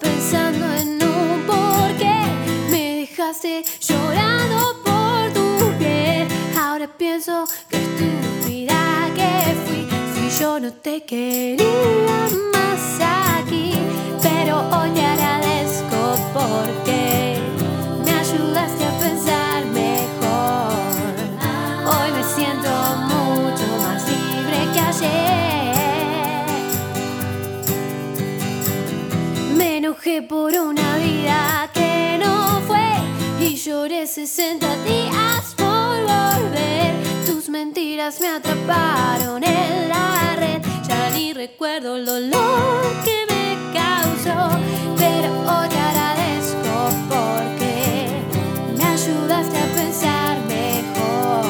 pensando en un porqué. Me dejaste llorando por tu piel. Ahora pienso que estúpida que fui. Si yo no te quería más Enojé por una vida que no fue y lloré 60 días por volver. Tus mentiras me atraparon en la red. Ya ni recuerdo el dolor que me causó, pero hoy te agradezco porque me ayudaste a pensar mejor.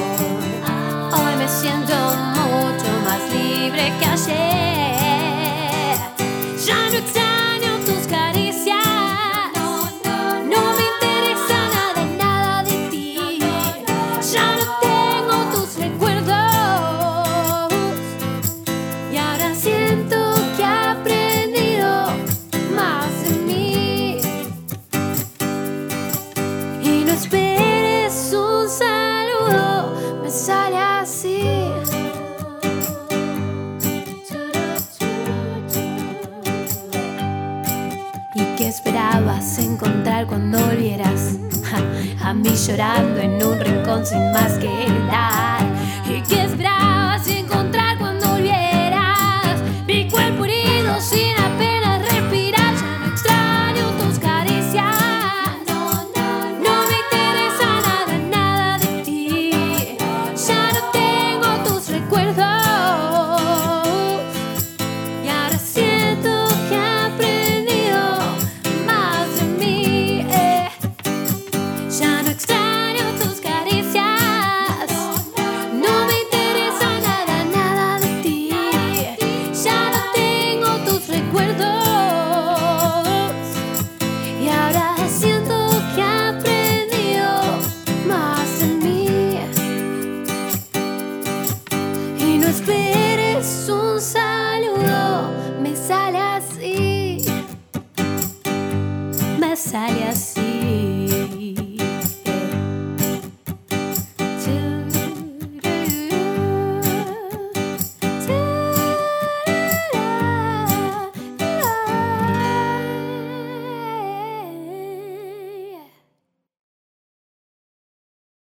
Hoy me siento mucho más libre que ¿Y qué esperabas encontrar cuando volvieras? A mí llorando en un rincón sin más que dar. ¿Y qué It's time.